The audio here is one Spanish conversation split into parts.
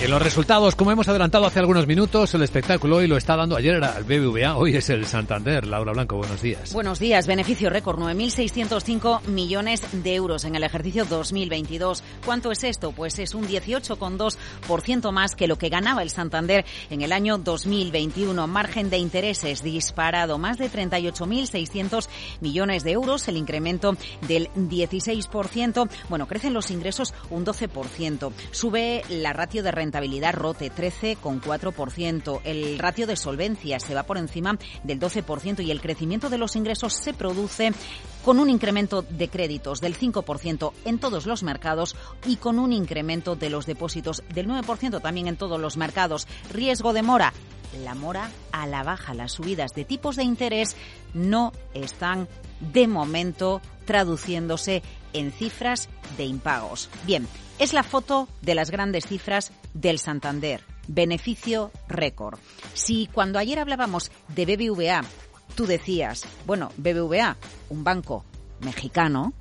En los resultados, como hemos adelantado hace algunos minutos, el espectáculo hoy lo está dando ayer era el BBVA, hoy es el Santander. Laura Blanco, buenos días. Buenos días. Beneficio récord, 9.605 millones de euros en el ejercicio 2022. ¿Cuánto es esto? Pues es un 18,2% más que lo que ganaba el Santander en el año 2021. Margen de intereses disparado, más de 38.600 millones de euros, el incremento del 16%. Bueno, crecen los ingresos un 12%. Sube la ratio de rentabilidad rentabilidad rote 13,4%. El ratio de solvencia se va por encima del 12% y el crecimiento de los ingresos se produce con un incremento de créditos del 5% en todos los mercados y con un incremento de los depósitos del 9% también en todos los mercados. Riesgo de mora. La mora a la baja. Las subidas de tipos de interés no están de momento traduciéndose en cifras de impagos. Bien, es la foto de las grandes cifras del Santander. Beneficio récord. Si cuando ayer hablábamos de BBVA, tú decías, bueno, BBVA, un banco mexicano,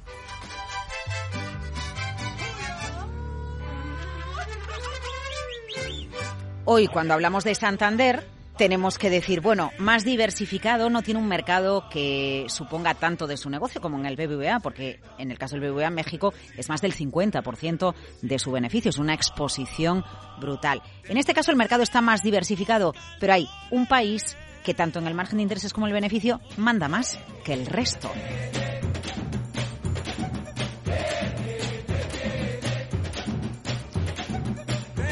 Hoy, cuando hablamos de Santander, tenemos que decir, bueno, más diversificado, no tiene un mercado que suponga tanto de su negocio como en el BBVA, porque en el caso del BBVA México es más del 50% de su beneficio, es una exposición brutal. En este caso el mercado está más diversificado, pero hay un país que tanto en el margen de intereses como el beneficio manda más que el resto.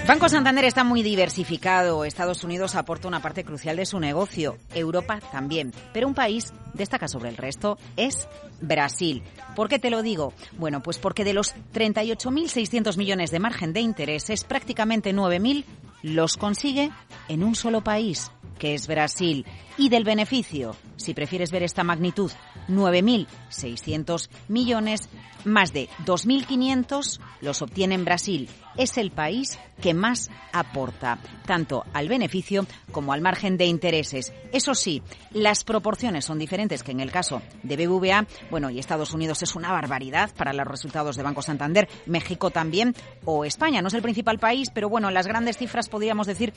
Banco Santander está muy diversificado. Estados Unidos aporta una parte crucial de su negocio, Europa también. Pero un país destaca sobre el resto es Brasil. ¿Por qué te lo digo? Bueno, pues porque de los 38.600 millones de margen de intereses, prácticamente 9.000 los consigue en un solo país, que es Brasil. Y del beneficio, si prefieres ver esta magnitud, 9.600 millones, más de 2.500 los obtiene en Brasil. Es el país que más aporta, tanto al beneficio como al margen de intereses. Eso sí, las proporciones son diferentes que en el caso de BBVA. Bueno, y Estados Unidos es una barbaridad para los resultados de Banco Santander, México también, o España. No es el principal país, pero bueno, las grandes cifras podríamos decir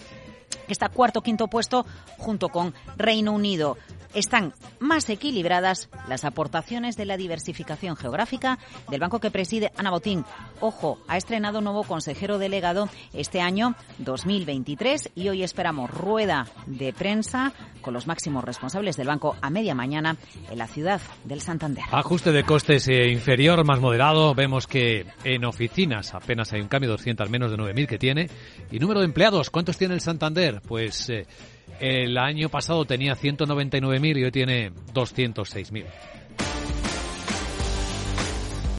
que está cuarto quinto puesto junto con Reino Unido están más equilibradas las aportaciones de la diversificación geográfica del banco que preside Ana Botín. Ojo, ha estrenado nuevo consejero delegado este año 2023 y hoy esperamos rueda de prensa con los máximos responsables del banco a media mañana en la ciudad del Santander. Ajuste de costes eh, inferior, más moderado. Vemos que en oficinas apenas hay un cambio, 200 menos de 9.000 que tiene. Y número de empleados, ¿cuántos tiene el Santander? Pues... Eh, el año pasado tenía 199.000 y hoy tiene 206.000.